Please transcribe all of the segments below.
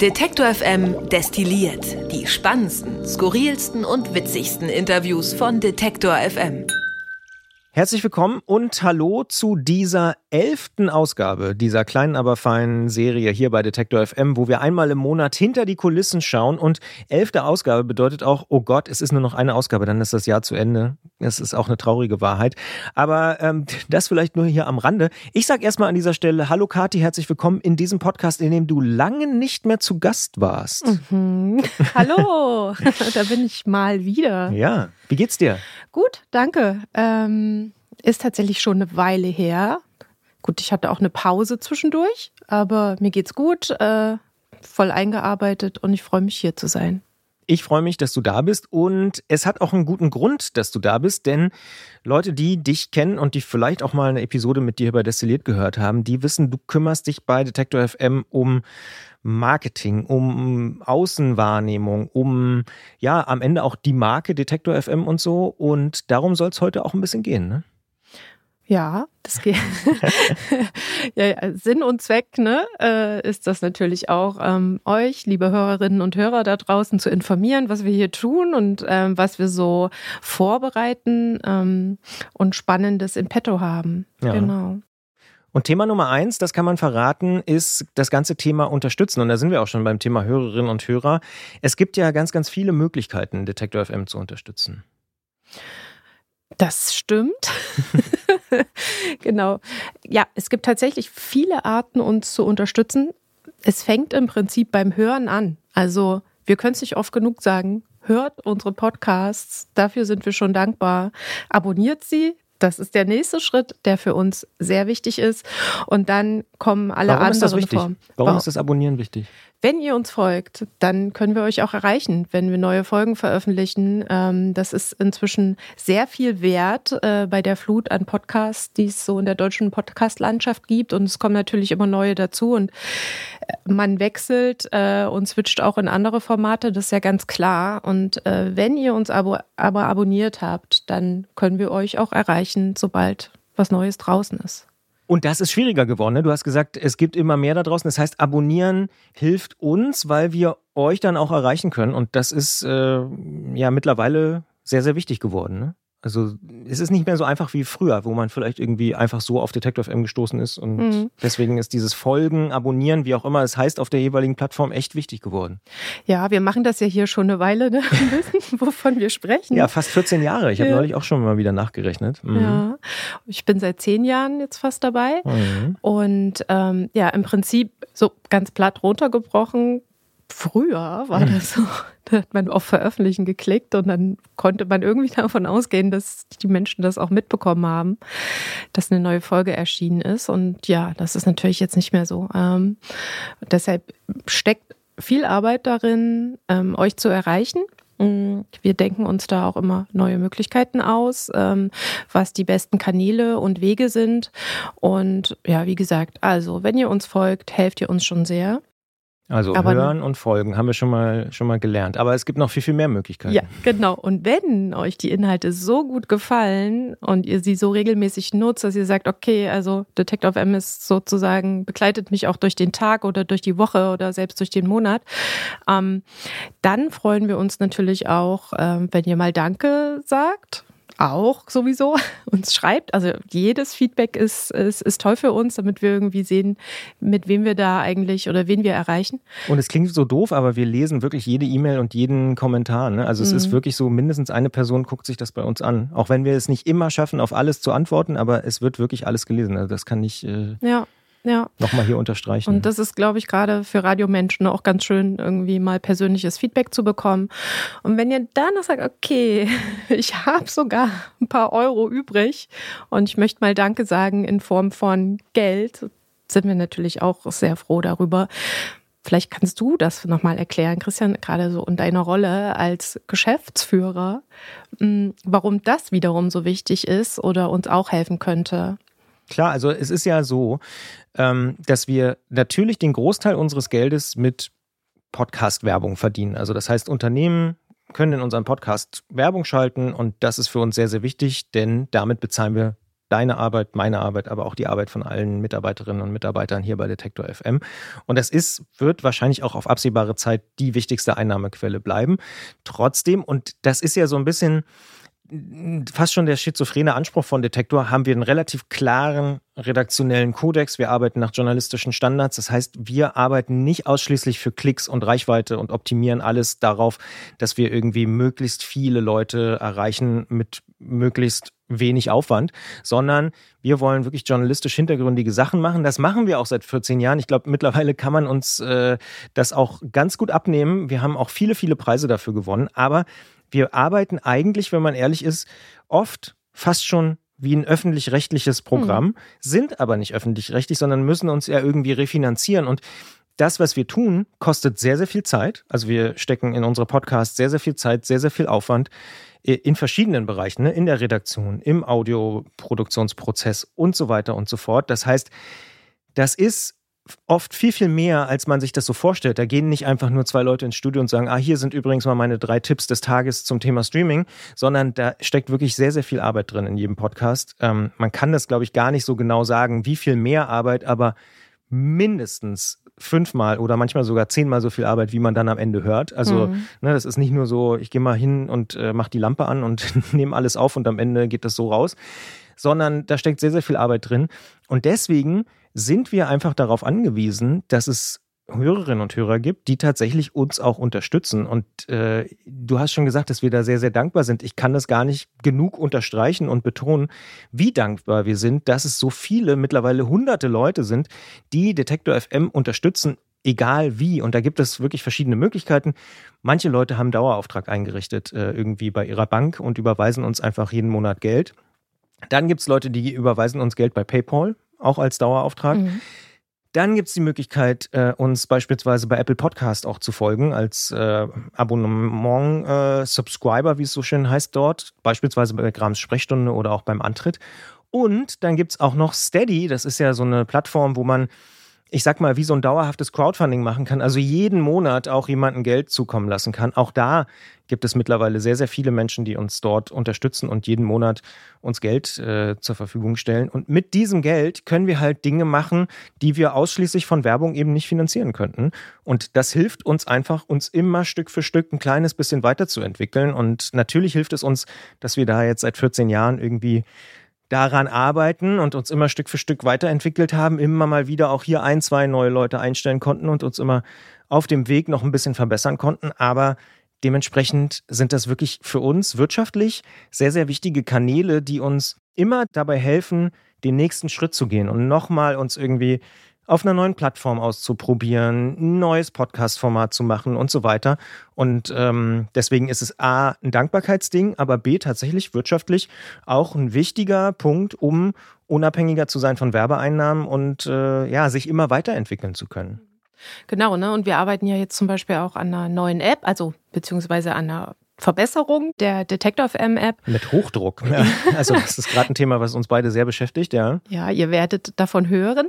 Detektor FM destilliert die spannendsten, skurrilsten und witzigsten Interviews von Detektor FM. Herzlich willkommen und hallo zu dieser elften Ausgabe dieser kleinen, aber feinen Serie hier bei Detektor FM, wo wir einmal im Monat hinter die Kulissen schauen. Und elfte Ausgabe bedeutet auch, oh Gott, es ist nur noch eine Ausgabe, dann ist das Jahr zu Ende. Das ist auch eine traurige Wahrheit. Aber ähm, das vielleicht nur hier am Rande. Ich sage erstmal an dieser Stelle, hallo Kati, herzlich willkommen in diesem Podcast, in dem du lange nicht mehr zu Gast warst. Mhm. Hallo, da bin ich mal wieder. Ja, wie geht's dir? Gut, danke. Ähm, ist tatsächlich schon eine Weile her. Gut, ich hatte auch eine Pause zwischendurch, aber mir geht's gut, äh, voll eingearbeitet und ich freue mich hier zu sein. Ich freue mich, dass du da bist und es hat auch einen guten Grund, dass du da bist, denn Leute, die dich kennen und die vielleicht auch mal eine Episode mit dir bei Destilliert gehört haben, die wissen, du kümmerst dich bei Detektor FM um Marketing, um Außenwahrnehmung, um ja am Ende auch die Marke Detektor FM und so. Und darum soll es heute auch ein bisschen gehen. Ne? Ja, das geht. ja, ja, Sinn und Zweck ne, äh, ist das natürlich auch, ähm, euch, liebe Hörerinnen und Hörer da draußen, zu informieren, was wir hier tun und ähm, was wir so vorbereiten ähm, und Spannendes in petto haben. Ja. Genau. Und Thema Nummer eins, das kann man verraten, ist das ganze Thema Unterstützen. Und da sind wir auch schon beim Thema Hörerinnen und Hörer. Es gibt ja ganz, ganz viele Möglichkeiten, Detektor FM zu unterstützen. Das stimmt. genau. Ja, es gibt tatsächlich viele Arten, uns zu unterstützen. Es fängt im Prinzip beim Hören an. Also wir können es nicht oft genug sagen. Hört unsere Podcasts. Dafür sind wir schon dankbar. Abonniert sie, das ist der nächste Schritt, der für uns sehr wichtig ist. Und dann kommen alle Warum anderen ist das wichtig? Formen. Warum ist das Abonnieren wichtig? Wenn ihr uns folgt, dann können wir euch auch erreichen, wenn wir neue Folgen veröffentlichen. Ähm, das ist inzwischen sehr viel wert äh, bei der Flut an Podcasts, die es so in der deutschen Podcast-Landschaft gibt. Und es kommen natürlich immer neue dazu. Und äh, man wechselt äh, und switcht auch in andere Formate, das ist ja ganz klar. Und wenn ihr uns aber, aber abonniert habt, dann können wir euch auch erreichen, sobald was Neues draußen ist. Und das ist schwieriger geworden. Ne? Du hast gesagt, es gibt immer mehr da draußen. Das heißt, abonnieren hilft uns, weil wir euch dann auch erreichen können. Und das ist äh, ja mittlerweile sehr, sehr wichtig geworden. Ne? Also es ist nicht mehr so einfach wie früher, wo man vielleicht irgendwie einfach so auf Detective FM gestoßen ist. Und mhm. deswegen ist dieses Folgen, Abonnieren, wie auch immer es heißt, auf der jeweiligen Plattform echt wichtig geworden. Ja, wir machen das ja hier schon eine Weile, ne? wissen, wovon wir sprechen. Ja, fast 14 Jahre. Ich habe ja. neulich auch schon mal wieder nachgerechnet. Mhm. Ja, ich bin seit zehn Jahren jetzt fast dabei. Mhm. Und ähm, ja, im Prinzip so ganz platt runtergebrochen Früher war hm. das so, hat man auf Veröffentlichen geklickt und dann konnte man irgendwie davon ausgehen, dass die Menschen das auch mitbekommen haben, dass eine neue Folge erschienen ist. Und ja, das ist natürlich jetzt nicht mehr so. Ähm, deshalb steckt viel Arbeit darin, ähm, euch zu erreichen. Mm, wir denken uns da auch immer neue Möglichkeiten aus, ähm, was die besten Kanäle und Wege sind. Und ja, wie gesagt, also wenn ihr uns folgt, helft ihr uns schon sehr. Also Aber hören und folgen haben wir schon mal, schon mal gelernt. Aber es gibt noch viel, viel mehr Möglichkeiten. Ja, genau. Und wenn euch die Inhalte so gut gefallen und ihr sie so regelmäßig nutzt, dass ihr sagt, okay, also Detective M ist sozusagen, begleitet mich auch durch den Tag oder durch die Woche oder selbst durch den Monat, ähm, dann freuen wir uns natürlich auch, ähm, wenn ihr mal Danke sagt auch sowieso uns schreibt. Also jedes Feedback ist, ist, ist toll für uns, damit wir irgendwie sehen, mit wem wir da eigentlich oder wen wir erreichen. Und es klingt so doof, aber wir lesen wirklich jede E-Mail und jeden Kommentar. Ne? Also es mhm. ist wirklich so, mindestens eine Person guckt sich das bei uns an. Auch wenn wir es nicht immer schaffen, auf alles zu antworten, aber es wird wirklich alles gelesen. Also das kann ich. Äh, ja ja. nochmal hier unterstreichen. Und das ist, glaube ich, gerade für Radiomenschen auch ganz schön, irgendwie mal persönliches Feedback zu bekommen. Und wenn ihr dann noch sagt, okay, ich habe sogar ein paar Euro übrig und ich möchte mal Danke sagen in Form von Geld, sind wir natürlich auch sehr froh darüber. Vielleicht kannst du das nochmal erklären, Christian, gerade so in deiner Rolle als Geschäftsführer, hm, warum das wiederum so wichtig ist oder uns auch helfen könnte. Klar, also es ist ja so, ähm, dass wir natürlich den Großteil unseres Geldes mit Podcast-Werbung verdienen. Also das heißt, Unternehmen können in unserem Podcast Werbung schalten und das ist für uns sehr, sehr wichtig, denn damit bezahlen wir deine Arbeit, meine Arbeit, aber auch die Arbeit von allen Mitarbeiterinnen und Mitarbeitern hier bei Detektor FM. Und das ist, wird wahrscheinlich auch auf absehbare Zeit die wichtigste Einnahmequelle bleiben. Trotzdem, und das ist ja so ein bisschen fast schon der schizophrene Anspruch von Detektor, haben wir einen relativ klaren redaktionellen Kodex. Wir arbeiten nach journalistischen Standards. Das heißt, wir arbeiten nicht ausschließlich für Klicks und Reichweite und optimieren alles darauf, dass wir irgendwie möglichst viele Leute erreichen mit möglichst wenig Aufwand, sondern wir wollen wirklich journalistisch hintergründige Sachen machen. Das machen wir auch seit 14 Jahren. Ich glaube, mittlerweile kann man uns äh, das auch ganz gut abnehmen. Wir haben auch viele, viele Preise dafür gewonnen. Aber wir arbeiten eigentlich, wenn man ehrlich ist, oft fast schon wie ein öffentlich-rechtliches Programm, mhm. sind aber nicht öffentlich-rechtlich, sondern müssen uns ja irgendwie refinanzieren. Und das, was wir tun, kostet sehr, sehr viel Zeit. Also wir stecken in unsere Podcasts sehr, sehr viel Zeit, sehr, sehr viel Aufwand in verschiedenen Bereichen, ne? in der Redaktion, im Audioproduktionsprozess und so weiter und so fort. Das heißt, das ist oft viel, viel mehr, als man sich das so vorstellt. Da gehen nicht einfach nur zwei Leute ins Studio und sagen, ah, hier sind übrigens mal meine drei Tipps des Tages zum Thema Streaming, sondern da steckt wirklich sehr, sehr viel Arbeit drin in jedem Podcast. Ähm, man kann das, glaube ich, gar nicht so genau sagen, wie viel mehr Arbeit, aber mindestens fünfmal oder manchmal sogar zehnmal so viel Arbeit, wie man dann am Ende hört. Also mhm. ne, das ist nicht nur so, ich gehe mal hin und äh, mache die Lampe an und nehme alles auf und am Ende geht das so raus, sondern da steckt sehr, sehr viel Arbeit drin. Und deswegen sind wir einfach darauf angewiesen, dass es Hörerinnen und Hörer gibt, die tatsächlich uns auch unterstützen. Und äh, du hast schon gesagt, dass wir da sehr, sehr dankbar sind. Ich kann das gar nicht genug unterstreichen und betonen, wie dankbar wir sind, dass es so viele, mittlerweile hunderte Leute sind, die Detektor FM unterstützen, egal wie. Und da gibt es wirklich verschiedene Möglichkeiten. Manche Leute haben Dauerauftrag eingerichtet, äh, irgendwie bei ihrer Bank und überweisen uns einfach jeden Monat Geld. Dann gibt es Leute, die überweisen uns Geld bei PayPal, auch als Dauerauftrag. Mhm. Dann gibt es die Möglichkeit, äh, uns beispielsweise bei Apple Podcast auch zu folgen, als äh, Abonnement-Subscriber, äh, wie es so schön heißt dort, beispielsweise bei Grams Sprechstunde oder auch beim Antritt. Und dann gibt es auch noch Steady, das ist ja so eine Plattform, wo man ich sag mal, wie so ein dauerhaftes Crowdfunding machen kann, also jeden Monat auch jemanden Geld zukommen lassen kann. Auch da gibt es mittlerweile sehr, sehr viele Menschen, die uns dort unterstützen und jeden Monat uns Geld äh, zur Verfügung stellen. Und mit diesem Geld können wir halt Dinge machen, die wir ausschließlich von Werbung eben nicht finanzieren könnten. Und das hilft uns einfach, uns immer Stück für Stück ein kleines bisschen weiterzuentwickeln. Und natürlich hilft es uns, dass wir da jetzt seit 14 Jahren irgendwie daran arbeiten und uns immer Stück für Stück weiterentwickelt haben, immer mal wieder auch hier ein, zwei neue Leute einstellen konnten und uns immer auf dem Weg noch ein bisschen verbessern konnten. Aber dementsprechend sind das wirklich für uns wirtschaftlich sehr, sehr wichtige Kanäle, die uns immer dabei helfen, den nächsten Schritt zu gehen und nochmal uns irgendwie auf einer neuen Plattform auszuprobieren, ein neues Podcast-Format zu machen und so weiter. Und ähm, deswegen ist es A, ein Dankbarkeitsding, aber B, tatsächlich wirtschaftlich auch ein wichtiger Punkt, um unabhängiger zu sein von Werbeeinnahmen und äh, ja, sich immer weiterentwickeln zu können. Genau, ne? Und wir arbeiten ja jetzt zum Beispiel auch an einer neuen App, also beziehungsweise an einer Verbesserung der Detector FM App. Mit Hochdruck. Ja. Also das ist gerade ein Thema, was uns beide sehr beschäftigt, ja. Ja, ihr werdet davon hören.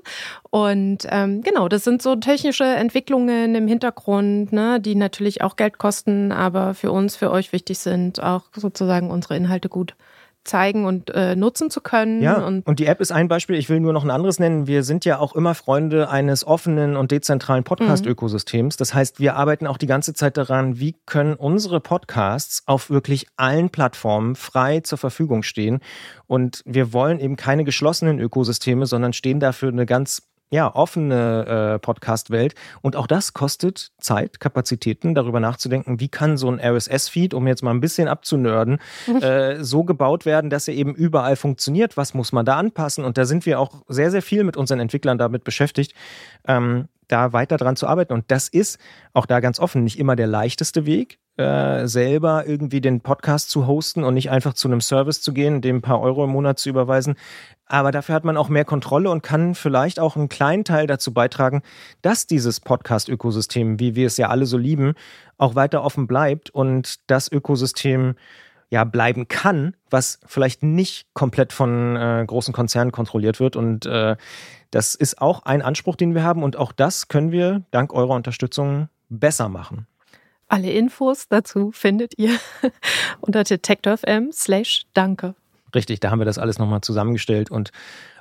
Und ähm, genau, das sind so technische Entwicklungen im Hintergrund, ne, die natürlich auch Geld kosten, aber für uns, für euch wichtig sind, auch sozusagen unsere Inhalte gut zeigen und äh, nutzen zu können. Ja, und, und, die App ist ein Beispiel. Ich will nur noch ein anderes nennen. Wir sind ja auch immer Freunde eines offenen und dezentralen Podcast-Ökosystems. Das heißt, wir arbeiten auch die ganze Zeit daran, wie können unsere Podcasts auf wirklich allen Plattformen frei zur Verfügung stehen. Und wir wollen eben keine geschlossenen Ökosysteme, sondern stehen dafür eine ganz ja, offene äh, Podcast-Welt. Und auch das kostet Zeit, Kapazitäten, darüber nachzudenken, wie kann so ein RSS-Feed, um jetzt mal ein bisschen abzunörden, äh, so gebaut werden, dass er eben überall funktioniert. Was muss man da anpassen? Und da sind wir auch sehr, sehr viel mit unseren Entwicklern damit beschäftigt, ähm, da weiter dran zu arbeiten. Und das ist auch da ganz offen nicht immer der leichteste Weg. Äh, selber irgendwie den Podcast zu hosten und nicht einfach zu einem Service zu gehen, dem ein paar Euro im Monat zu überweisen. Aber dafür hat man auch mehr Kontrolle und kann vielleicht auch einen kleinen Teil dazu beitragen, dass dieses Podcast-Ökosystem, wie wir es ja alle so lieben, auch weiter offen bleibt und das Ökosystem ja bleiben kann, was vielleicht nicht komplett von äh, großen Konzernen kontrolliert wird. Und äh, das ist auch ein Anspruch, den wir haben. Und auch das können wir dank eurer Unterstützung besser machen. Alle Infos dazu findet ihr unter detektor.fm slash danke. Richtig, da haben wir das alles nochmal zusammengestellt und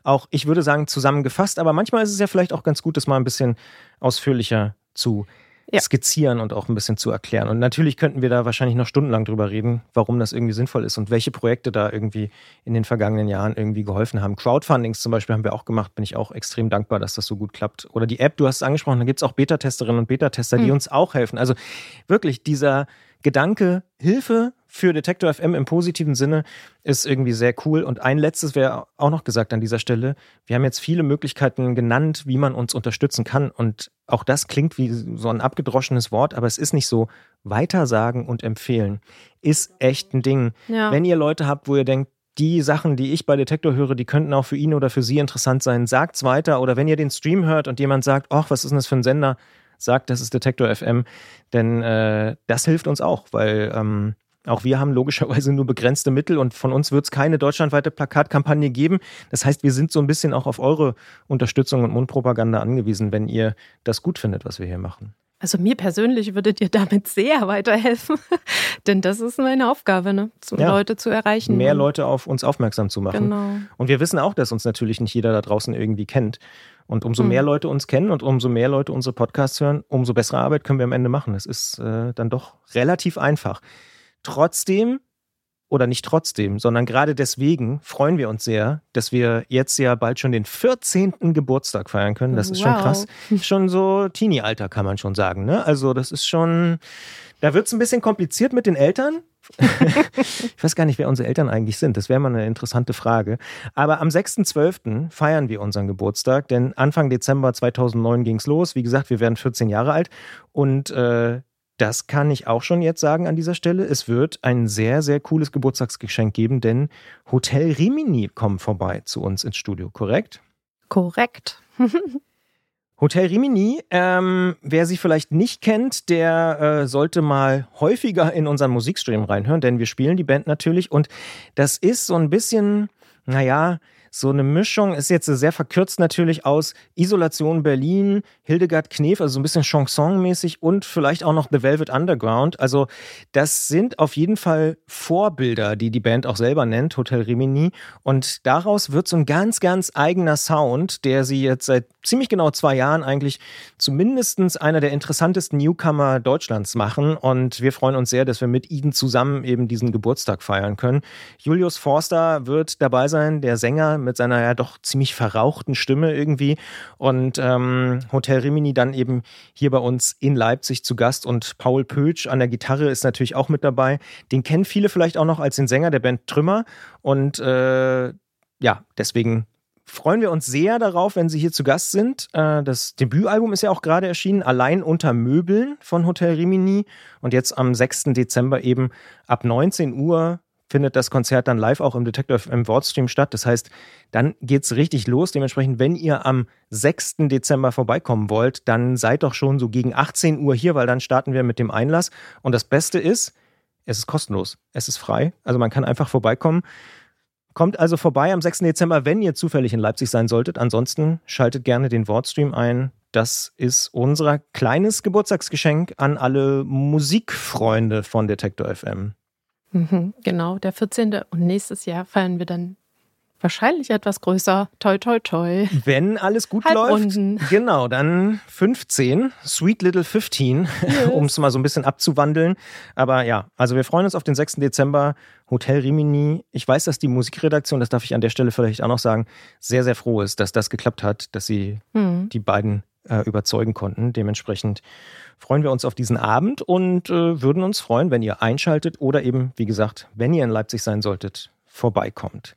auch, ich würde sagen, zusammengefasst. Aber manchmal ist es ja vielleicht auch ganz gut, das mal ein bisschen ausführlicher zu ja. skizzieren und auch ein bisschen zu erklären. Und natürlich könnten wir da wahrscheinlich noch stundenlang drüber reden, warum das irgendwie sinnvoll ist und welche Projekte da irgendwie in den vergangenen Jahren irgendwie geholfen haben. Crowdfundings zum Beispiel haben wir auch gemacht, bin ich auch extrem dankbar, dass das so gut klappt. Oder die App, du hast es angesprochen, da gibt es auch Beta-Testerinnen und Beta-Tester, die mhm. uns auch helfen. Also wirklich dieser Gedanke, Hilfe für Detektor FM im positiven Sinne ist irgendwie sehr cool. Und ein letztes wäre auch noch gesagt an dieser Stelle. Wir haben jetzt viele Möglichkeiten genannt, wie man uns unterstützen kann. Und auch das klingt wie so ein abgedroschenes Wort, aber es ist nicht so. Weitersagen und empfehlen ist echt ein Ding. Ja. Wenn ihr Leute habt, wo ihr denkt, die Sachen, die ich bei Detektor höre, die könnten auch für ihn oder für sie interessant sein. Sagt's weiter. Oder wenn ihr den Stream hört und jemand sagt, ach, was ist denn das für ein Sender? Sagt, das ist Detektor FM. Denn äh, das hilft uns auch, weil ähm, auch wir haben logischerweise nur begrenzte Mittel und von uns wird es keine deutschlandweite Plakatkampagne geben. Das heißt, wir sind so ein bisschen auch auf eure Unterstützung und Mundpropaganda angewiesen, wenn ihr das gut findet, was wir hier machen. Also mir persönlich würdet ihr damit sehr weiterhelfen, denn das ist meine Aufgabe, ne? So ja, Leute zu erreichen. Mehr Leute auf uns aufmerksam zu machen. Genau. Und wir wissen auch, dass uns natürlich nicht jeder da draußen irgendwie kennt. Und umso mhm. mehr Leute uns kennen und umso mehr Leute unsere Podcasts hören, umso bessere Arbeit können wir am Ende machen. Es ist äh, dann doch relativ einfach. Trotzdem, oder nicht trotzdem, sondern gerade deswegen freuen wir uns sehr, dass wir jetzt ja bald schon den 14. Geburtstag feiern können. Das ist wow. schon krass. Schon so Teenie-Alter, kann man schon sagen. Ne? Also, das ist schon. Da wird es ein bisschen kompliziert mit den Eltern. ich weiß gar nicht, wer unsere Eltern eigentlich sind. Das wäre mal eine interessante Frage. Aber am 6.12. feiern wir unseren Geburtstag, denn Anfang Dezember 2009 ging es los. Wie gesagt, wir werden 14 Jahre alt und äh, das kann ich auch schon jetzt sagen an dieser Stelle. Es wird ein sehr, sehr cooles Geburtstagsgeschenk geben, denn Hotel Rimini kommt vorbei zu uns ins Studio, korrekt? Korrekt. Hotel Rimini, ähm, wer sie vielleicht nicht kennt, der äh, sollte mal häufiger in unseren Musikstream reinhören, denn wir spielen die Band natürlich und das ist so ein bisschen, naja, so eine Mischung, ist jetzt sehr verkürzt natürlich aus Isolation Berlin, Hildegard Knef, also so ein bisschen Chanson-mäßig und vielleicht auch noch The Velvet Underground. Also das sind auf jeden Fall Vorbilder, die die Band auch selber nennt, Hotel Rimini. Und daraus wird so ein ganz, ganz eigener Sound, der sie jetzt seit ziemlich genau zwei Jahren eigentlich zumindest einer der interessantesten Newcomer Deutschlands machen. Und wir freuen uns sehr, dass wir mit ihnen zusammen eben diesen Geburtstag feiern können. Julius Forster wird dabei sein, der Sänger mit seiner ja doch ziemlich verrauchten Stimme irgendwie. Und ähm, Hotel Rimini dann eben hier bei uns in Leipzig zu Gast. Und Paul Pötsch an der Gitarre ist natürlich auch mit dabei. Den kennen viele vielleicht auch noch als den Sänger der Band Trümmer. Und äh, ja, deswegen freuen wir uns sehr darauf, wenn Sie hier zu Gast sind. Äh, das Debütalbum ist ja auch gerade erschienen, Allein unter Möbeln von Hotel Rimini. Und jetzt am 6. Dezember eben ab 19 Uhr findet das Konzert dann live auch im Detector im Wordstream statt. Das heißt, dann geht es richtig los. Dementsprechend, wenn ihr am 6. Dezember vorbeikommen wollt, dann seid doch schon so gegen 18 Uhr hier, weil dann starten wir mit dem Einlass. Und das Beste ist, es ist kostenlos. Es ist frei. Also man kann einfach vorbeikommen. Kommt also vorbei am 6. Dezember, wenn ihr zufällig in Leipzig sein solltet. Ansonsten schaltet gerne den Wordstream ein. Das ist unser kleines Geburtstagsgeschenk an alle Musikfreunde von Detektor FM. Mhm, genau, der 14. Und nächstes Jahr feiern wir dann Wahrscheinlich etwas größer. Toi, toi, toi. Wenn alles gut Halbrunden. läuft. Genau, dann 15. Sweet Little 15, yes. um es mal so ein bisschen abzuwandeln. Aber ja, also wir freuen uns auf den 6. Dezember. Hotel Rimini. Ich weiß, dass die Musikredaktion, das darf ich an der Stelle vielleicht auch noch sagen, sehr, sehr froh ist, dass das geklappt hat, dass sie hm. die beiden äh, überzeugen konnten. Dementsprechend freuen wir uns auf diesen Abend und äh, würden uns freuen, wenn ihr einschaltet oder eben, wie gesagt, wenn ihr in Leipzig sein solltet, vorbeikommt.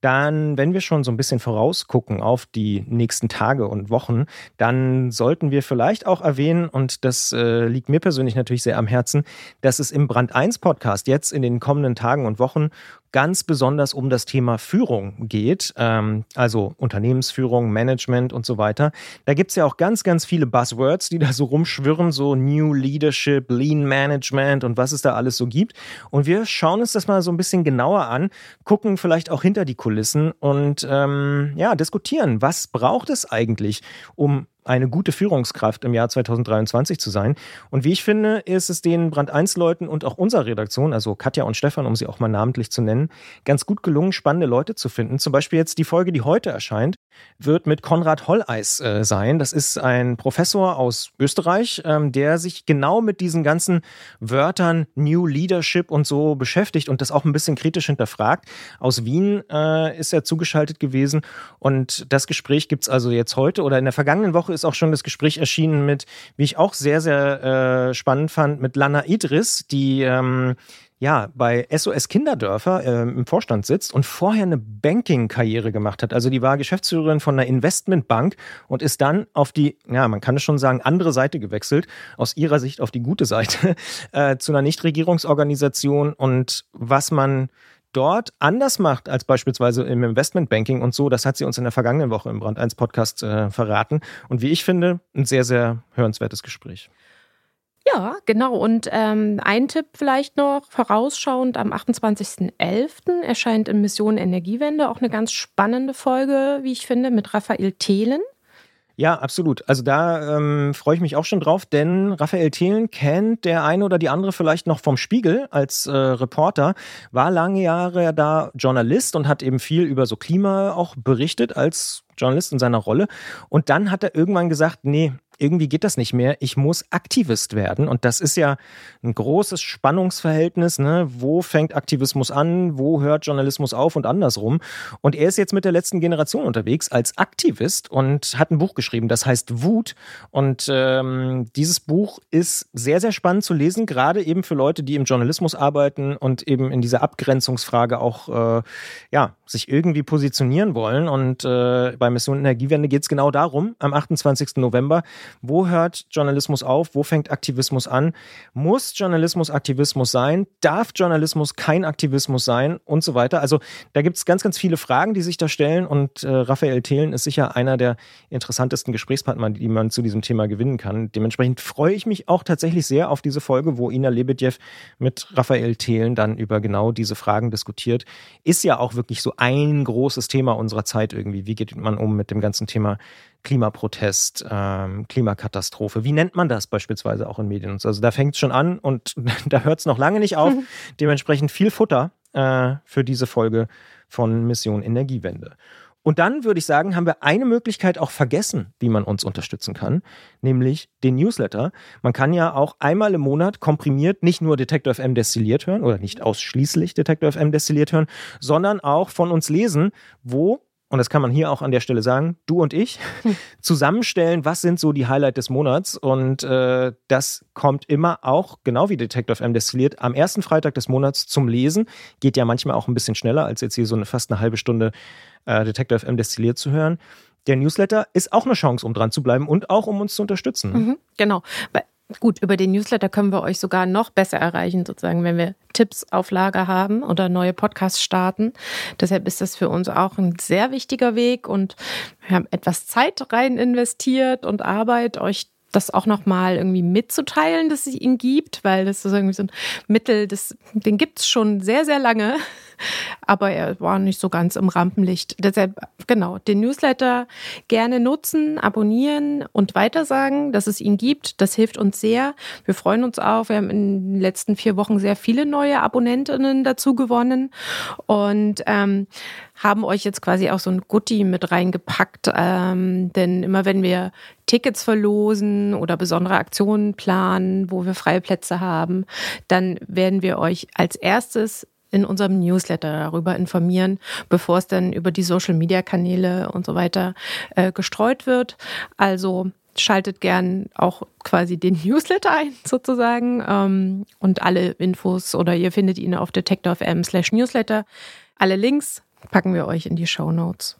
Dann, wenn wir schon so ein bisschen vorausgucken auf die nächsten Tage und Wochen, dann sollten wir vielleicht auch erwähnen, und das äh, liegt mir persönlich natürlich sehr am Herzen, dass es im Brand 1 Podcast jetzt in den kommenden Tagen und Wochen ganz besonders um das Thema Führung geht, ähm, also Unternehmensführung, Management und so weiter. Da gibt es ja auch ganz, ganz viele Buzzwords, die da so rumschwirren, so New Leadership, Lean Management und was es da alles so gibt. Und wir schauen uns das mal so ein bisschen genauer an, gucken vielleicht auch hinter die Kulissen und ähm, ja, diskutieren, was braucht es eigentlich, um eine gute Führungskraft im Jahr 2023 zu sein. Und wie ich finde, ist es den Brand 1 Leuten und auch unserer Redaktion, also Katja und Stefan, um sie auch mal namentlich zu nennen, ganz gut gelungen, spannende Leute zu finden. Zum Beispiel jetzt die Folge, die heute erscheint, wird mit Konrad Holleis äh, sein. Das ist ein Professor aus Österreich, ähm, der sich genau mit diesen ganzen Wörtern New Leadership und so beschäftigt und das auch ein bisschen kritisch hinterfragt. Aus Wien äh, ist er zugeschaltet gewesen und das Gespräch gibt es also jetzt heute oder in der vergangenen Woche ist auch schon das Gespräch erschienen mit, wie ich auch sehr, sehr äh, spannend fand, mit Lana Idris, die ähm, ja, bei SOS Kinderdörfer äh, im Vorstand sitzt und vorher eine Banking-Karriere gemacht hat. Also die war Geschäftsführerin von einer Investmentbank und ist dann auf die, ja, man kann es schon sagen, andere Seite gewechselt, aus ihrer Sicht auf die gute Seite, äh, zu einer Nichtregierungsorganisation und was man dort anders macht als beispielsweise im Investmentbanking und so, das hat sie uns in der vergangenen Woche im Brand 1 Podcast äh, verraten. Und wie ich finde, ein sehr, sehr hörenswertes Gespräch. Ja, genau. Und ähm, ein Tipp vielleicht noch, vorausschauend am 28.11. erscheint in Mission Energiewende auch eine ganz spannende Folge, wie ich finde, mit Raphael Thelen. Ja, absolut. Also da ähm, freue ich mich auch schon drauf, denn Raphael Thelen kennt der eine oder die andere vielleicht noch vom Spiegel als äh, Reporter, war lange Jahre da Journalist und hat eben viel über so Klima auch berichtet als Journalist in seiner Rolle. Und dann hat er irgendwann gesagt, nee, irgendwie geht das nicht mehr. Ich muss Aktivist werden. Und das ist ja ein großes Spannungsverhältnis. Ne? Wo fängt Aktivismus an? Wo hört Journalismus auf und andersrum? Und er ist jetzt mit der letzten Generation unterwegs als Aktivist und hat ein Buch geschrieben, das heißt Wut. Und ähm, dieses Buch ist sehr, sehr spannend zu lesen, gerade eben für Leute, die im Journalismus arbeiten und eben in dieser Abgrenzungsfrage auch äh, ja, sich irgendwie positionieren wollen. Und äh, bei Mission Energiewende geht es genau darum, am 28. November wo hört Journalismus auf? Wo fängt Aktivismus an? Muss Journalismus Aktivismus sein? Darf Journalismus kein Aktivismus sein? Und so weiter. Also da gibt es ganz, ganz viele Fragen, die sich da stellen. Und äh, Raphael Thelen ist sicher einer der interessantesten Gesprächspartner, die man zu diesem Thema gewinnen kann. Dementsprechend freue ich mich auch tatsächlich sehr auf diese Folge, wo Ina Lebedjew mit Raphael Thelen dann über genau diese Fragen diskutiert. Ist ja auch wirklich so ein großes Thema unserer Zeit irgendwie. Wie geht man um mit dem ganzen Thema Klimaprotest, ähm, Klimakatastrophe. Wie nennt man das beispielsweise auch in Medien? Also da fängt es schon an und da hört es noch lange nicht auf. Dementsprechend viel Futter äh, für diese Folge von Mission Energiewende. Und dann würde ich sagen, haben wir eine Möglichkeit auch vergessen, wie man uns unterstützen kann, nämlich den Newsletter. Man kann ja auch einmal im Monat komprimiert nicht nur Detektor FM destilliert hören oder nicht ausschließlich Detektor FM destilliert hören, sondern auch von uns lesen, wo und das kann man hier auch an der Stelle sagen, du und ich, zusammenstellen, was sind so die Highlight des Monats. Und äh, das kommt immer auch, genau wie Detective M destilliert, am ersten Freitag des Monats zum Lesen. Geht ja manchmal auch ein bisschen schneller, als jetzt hier so eine, fast eine halbe Stunde äh, Detective M destilliert zu hören. Der Newsletter ist auch eine Chance, um dran zu bleiben und auch um uns zu unterstützen. Mhm, genau. Gut, über den Newsletter können wir euch sogar noch besser erreichen, sozusagen, wenn wir Tipps auf Lager haben oder neue Podcasts starten. Deshalb ist das für uns auch ein sehr wichtiger Weg und wir haben etwas Zeit rein investiert und Arbeit, euch das auch nochmal irgendwie mitzuteilen, dass es ihn gibt, weil das ist irgendwie so ein Mittel, das, den gibt's schon sehr, sehr lange, aber er war nicht so ganz im Rampenlicht. Deshalb, genau, den Newsletter gerne nutzen, abonnieren und weitersagen, dass es ihn gibt. Das hilft uns sehr. Wir freuen uns auch. Wir haben in den letzten vier Wochen sehr viele neue Abonnentinnen dazu gewonnen und ähm, haben euch jetzt quasi auch so ein Goodie mit reingepackt. Ähm, denn immer wenn wir Tickets verlosen oder besondere Aktionen planen, wo wir freie Plätze haben, dann werden wir euch als erstes in unserem Newsletter darüber informieren, bevor es dann über die Social-Media-Kanäle und so weiter äh, gestreut wird. Also schaltet gern auch quasi den Newsletter ein, sozusagen. Ähm, und alle Infos oder ihr findet ihn auf detektor.fm slash Newsletter. Alle Links packen wir euch in die Show Notes.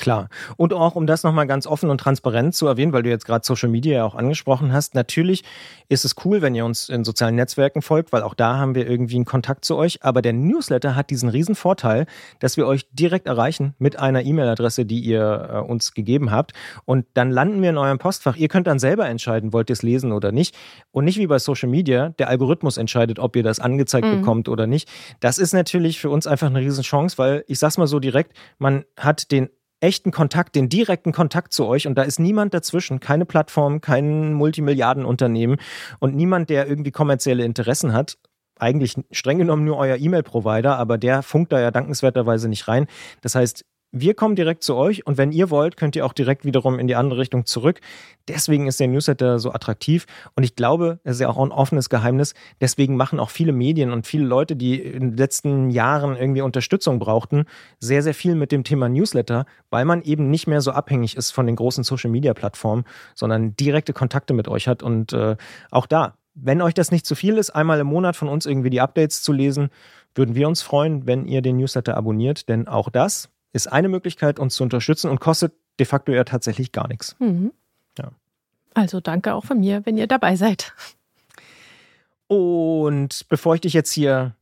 Klar. Und auch um das nochmal ganz offen und transparent zu erwähnen, weil du jetzt gerade Social Media ja auch angesprochen hast, natürlich ist es cool, wenn ihr uns in sozialen Netzwerken folgt, weil auch da haben wir irgendwie einen Kontakt zu euch. Aber der Newsletter hat diesen riesen Vorteil, dass wir euch direkt erreichen mit einer E-Mail-Adresse, die ihr äh, uns gegeben habt. Und dann landen wir in eurem Postfach. Ihr könnt dann selber entscheiden, wollt ihr es lesen oder nicht. Und nicht wie bei Social Media, der Algorithmus entscheidet, ob ihr das angezeigt mhm. bekommt oder nicht. Das ist natürlich für uns einfach eine riesen Chance, weil ich sag's mal so direkt, man hat den echten Kontakt, den direkten Kontakt zu euch und da ist niemand dazwischen, keine Plattform, kein Multimilliardenunternehmen und niemand, der irgendwie kommerzielle Interessen hat. Eigentlich streng genommen nur euer E-Mail-Provider, aber der funkt da ja dankenswerterweise nicht rein. Das heißt, wir kommen direkt zu euch und wenn ihr wollt, könnt ihr auch direkt wiederum in die andere Richtung zurück. Deswegen ist der Newsletter so attraktiv und ich glaube, es ist ja auch ein offenes Geheimnis. Deswegen machen auch viele Medien und viele Leute, die in den letzten Jahren irgendwie Unterstützung brauchten, sehr, sehr viel mit dem Thema Newsletter, weil man eben nicht mehr so abhängig ist von den großen Social-Media-Plattformen, sondern direkte Kontakte mit euch hat und äh, auch da. Wenn euch das nicht zu viel ist, einmal im Monat von uns irgendwie die Updates zu lesen, würden wir uns freuen, wenn ihr den Newsletter abonniert, denn auch das ist eine Möglichkeit, uns zu unterstützen und kostet de facto ja tatsächlich gar nichts. Mhm. Ja. Also danke auch von mir, wenn ihr dabei seid. Und bevor ich dich jetzt hier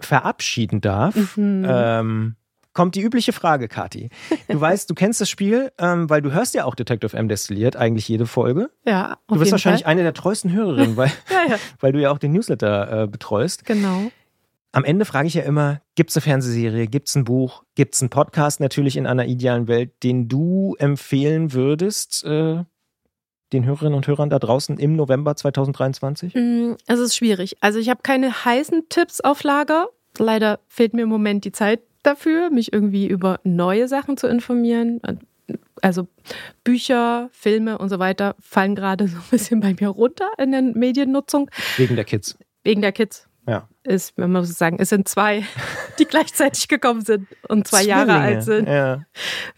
verabschieden darf, mhm. ähm, kommt die übliche Frage, Kati. Du weißt, du kennst das Spiel, ähm, weil du hörst ja auch Detective M destilliert, eigentlich jede Folge. Ja, auf Du bist wahrscheinlich Fall. eine der treuesten Hörerinnen, weil, ja, ja. weil du ja auch den Newsletter äh, betreust. Genau. Am Ende frage ich ja immer, gibt es eine Fernsehserie, gibt es ein Buch, gibt es einen Podcast natürlich in einer idealen Welt, den du empfehlen würdest, äh, den Hörerinnen und Hörern da draußen im November 2023? Mm, es ist schwierig. Also ich habe keine heißen Tipps auf Lager. Leider fehlt mir im Moment die Zeit dafür, mich irgendwie über neue Sachen zu informieren. Also Bücher, Filme und so weiter fallen gerade so ein bisschen bei mir runter in der Mediennutzung. Wegen der Kids. Wegen der Kids. Ja. Ist, wenn man so sagen, es sind zwei, die gleichzeitig gekommen sind und zwei Zwillinge. Jahre alt sind. Ja.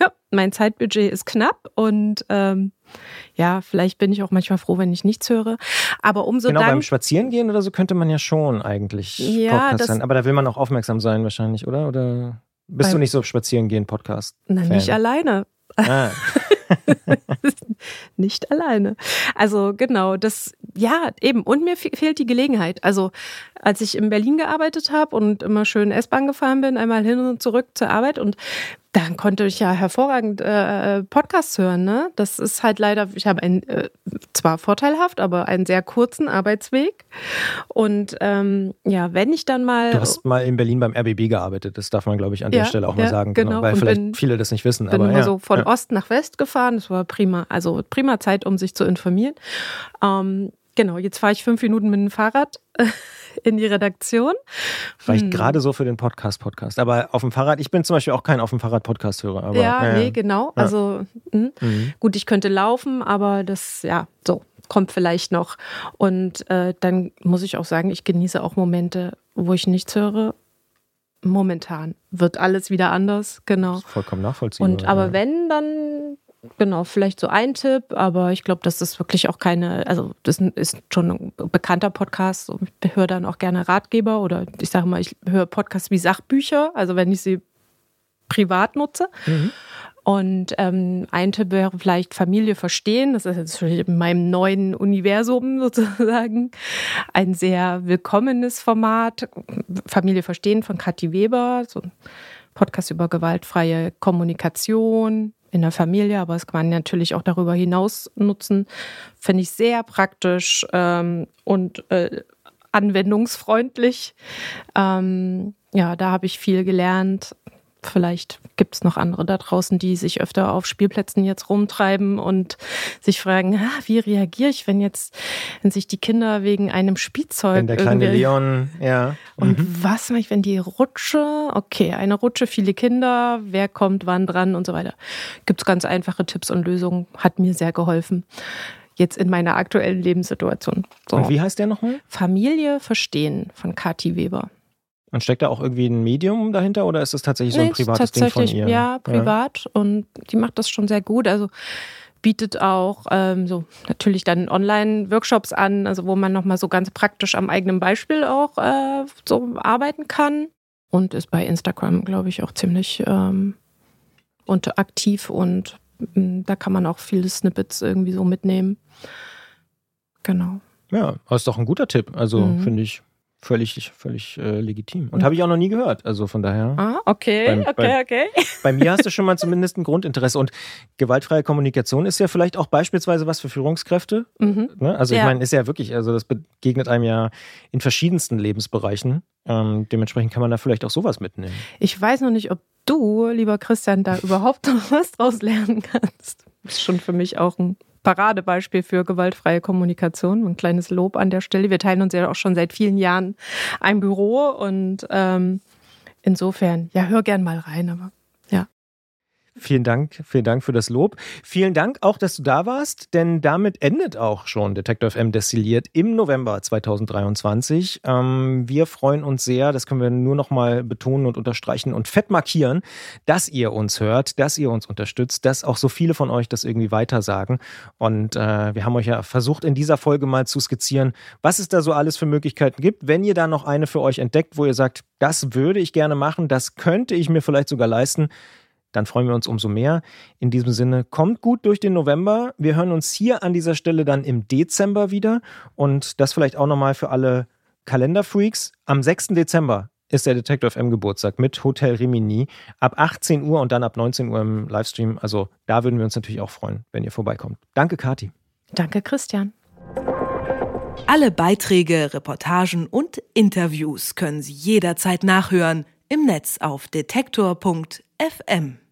ja, mein Zeitbudget ist knapp und ähm, ja, vielleicht bin ich auch manchmal froh, wenn ich nichts höre. Aber umso genau dank beim Spazierengehen oder so könnte man ja schon eigentlich ja, Podcast sein. Aber da will man auch aufmerksam sein wahrscheinlich, oder? Oder bist du nicht so Spazierengehen Podcast? Nein, nicht alleine. Ah. nicht alleine. Also genau, das, ja, eben. Und mir fehlt die Gelegenheit. Also als ich in Berlin gearbeitet habe und immer schön S-Bahn gefahren bin, einmal hin und zurück zur Arbeit und dann konnte ich ja hervorragend äh, Podcasts hören. Ne? Das ist halt leider, ich habe ein äh, zwar vorteilhaft, aber einen sehr kurzen Arbeitsweg. Und ähm, ja, wenn ich dann mal. Du hast mal in Berlin beim RBB gearbeitet, das darf man, glaube ich, an ja, der Stelle auch ja, mal sagen. Genau, genau weil und vielleicht bin, viele das nicht wissen. Bin aber ja, so von ja. Ost nach West gefahren. Das war prima, also prima Zeit, um sich zu informieren. Ähm, genau, jetzt fahre ich fünf Minuten mit dem Fahrrad in die Redaktion. Vielleicht hm. gerade so für den Podcast-Podcast. Aber auf dem Fahrrad, ich bin zum Beispiel auch kein auf dem Fahrrad-Podcast-Hörer. Ja, äh, nee, genau. Ja. Also hm. mhm. gut, ich könnte laufen, aber das, ja, so kommt vielleicht noch. Und äh, dann muss ich auch sagen, ich genieße auch Momente, wo ich nichts höre. Momentan wird alles wieder anders, genau. vollkommen nachvollziehbar. Und aber ja. wenn, dann Genau, vielleicht so ein Tipp, aber ich glaube, das ist wirklich auch keine, also das ist schon ein bekannter Podcast. Ich höre dann auch gerne Ratgeber oder ich sage mal, ich höre Podcasts wie Sachbücher, also wenn ich sie privat nutze. Mhm. Und ähm, ein Tipp wäre vielleicht Familie verstehen. Das ist jetzt in meinem neuen Universum sozusagen ein sehr willkommenes Format. Familie verstehen von Kathi Weber, so ein Podcast über gewaltfreie Kommunikation, in der Familie, aber es kann man natürlich auch darüber hinaus nutzen. Finde ich sehr praktisch ähm, und äh, anwendungsfreundlich. Ähm, ja, da habe ich viel gelernt. Vielleicht gibt es noch andere da draußen, die sich öfter auf Spielplätzen jetzt rumtreiben und sich fragen, ah, wie reagiere ich, wenn jetzt, wenn sich die Kinder wegen einem Spielzeug. Wenn der kleine Leon, ja. Und mhm. was mache ich, wenn die Rutsche, okay, eine Rutsche, viele Kinder, wer kommt wann dran und so weiter. Gibt es ganz einfache Tipps und Lösungen, hat mir sehr geholfen jetzt in meiner aktuellen Lebenssituation. So. Und wie heißt der nochmal? Familie verstehen von Kathi Weber. Und steckt da auch irgendwie ein Medium dahinter oder ist das tatsächlich so ein privates Ding von ihr? Ja, privat. Ja. Und die macht das schon sehr gut. Also bietet auch ähm, so natürlich dann Online-Workshops an, also wo man nochmal so ganz praktisch am eigenen Beispiel auch äh, so arbeiten kann. Und ist bei Instagram, glaube ich, auch ziemlich ähm, und aktiv und äh, da kann man auch viele Snippets irgendwie so mitnehmen. Genau. Ja, das ist doch ein guter Tipp. Also mhm. finde ich völlig, völlig äh, legitim. Und habe ich auch noch nie gehört. Also von daher. Ah, okay, beim, okay, bei, okay. Bei mir hast du schon mal zumindest ein Grundinteresse. Und gewaltfreie Kommunikation ist ja vielleicht auch beispielsweise was für Führungskräfte. Mhm. Ne? Also ja. ich meine, ist ja wirklich, also das begegnet einem ja in verschiedensten Lebensbereichen. Ähm, dementsprechend kann man da vielleicht auch sowas mitnehmen. Ich weiß noch nicht, ob du, lieber Christian, da überhaupt noch was draus lernen kannst. Das ist schon für mich auch ein Paradebeispiel für gewaltfreie Kommunikation. Ein kleines Lob an der Stelle. Wir teilen uns ja auch schon seit vielen Jahren ein Büro und ähm, insofern, ja, hör gern mal rein, aber Vielen Dank, vielen Dank für das Lob. Vielen Dank auch, dass du da warst, denn damit endet auch schon Detektor FM destilliert im November 2023. Ähm, wir freuen uns sehr, das können wir nur noch mal betonen und unterstreichen und fett markieren, dass ihr uns hört, dass ihr uns unterstützt, dass auch so viele von euch das irgendwie weitersagen. Und äh, wir haben euch ja versucht, in dieser Folge mal zu skizzieren, was es da so alles für Möglichkeiten gibt. Wenn ihr da noch eine für euch entdeckt, wo ihr sagt, das würde ich gerne machen, das könnte ich mir vielleicht sogar leisten, dann freuen wir uns umso mehr. In diesem Sinne, kommt gut durch den November. Wir hören uns hier an dieser Stelle dann im Dezember wieder. Und das vielleicht auch nochmal für alle Kalenderfreaks. Am 6. Dezember ist der Detective FM Geburtstag mit Hotel Rimini ab 18 Uhr und dann ab 19 Uhr im Livestream. Also da würden wir uns natürlich auch freuen, wenn ihr vorbeikommt. Danke, Kati. Danke, Christian. Alle Beiträge, Reportagen und Interviews können Sie jederzeit nachhören im Netz auf detektor.fm.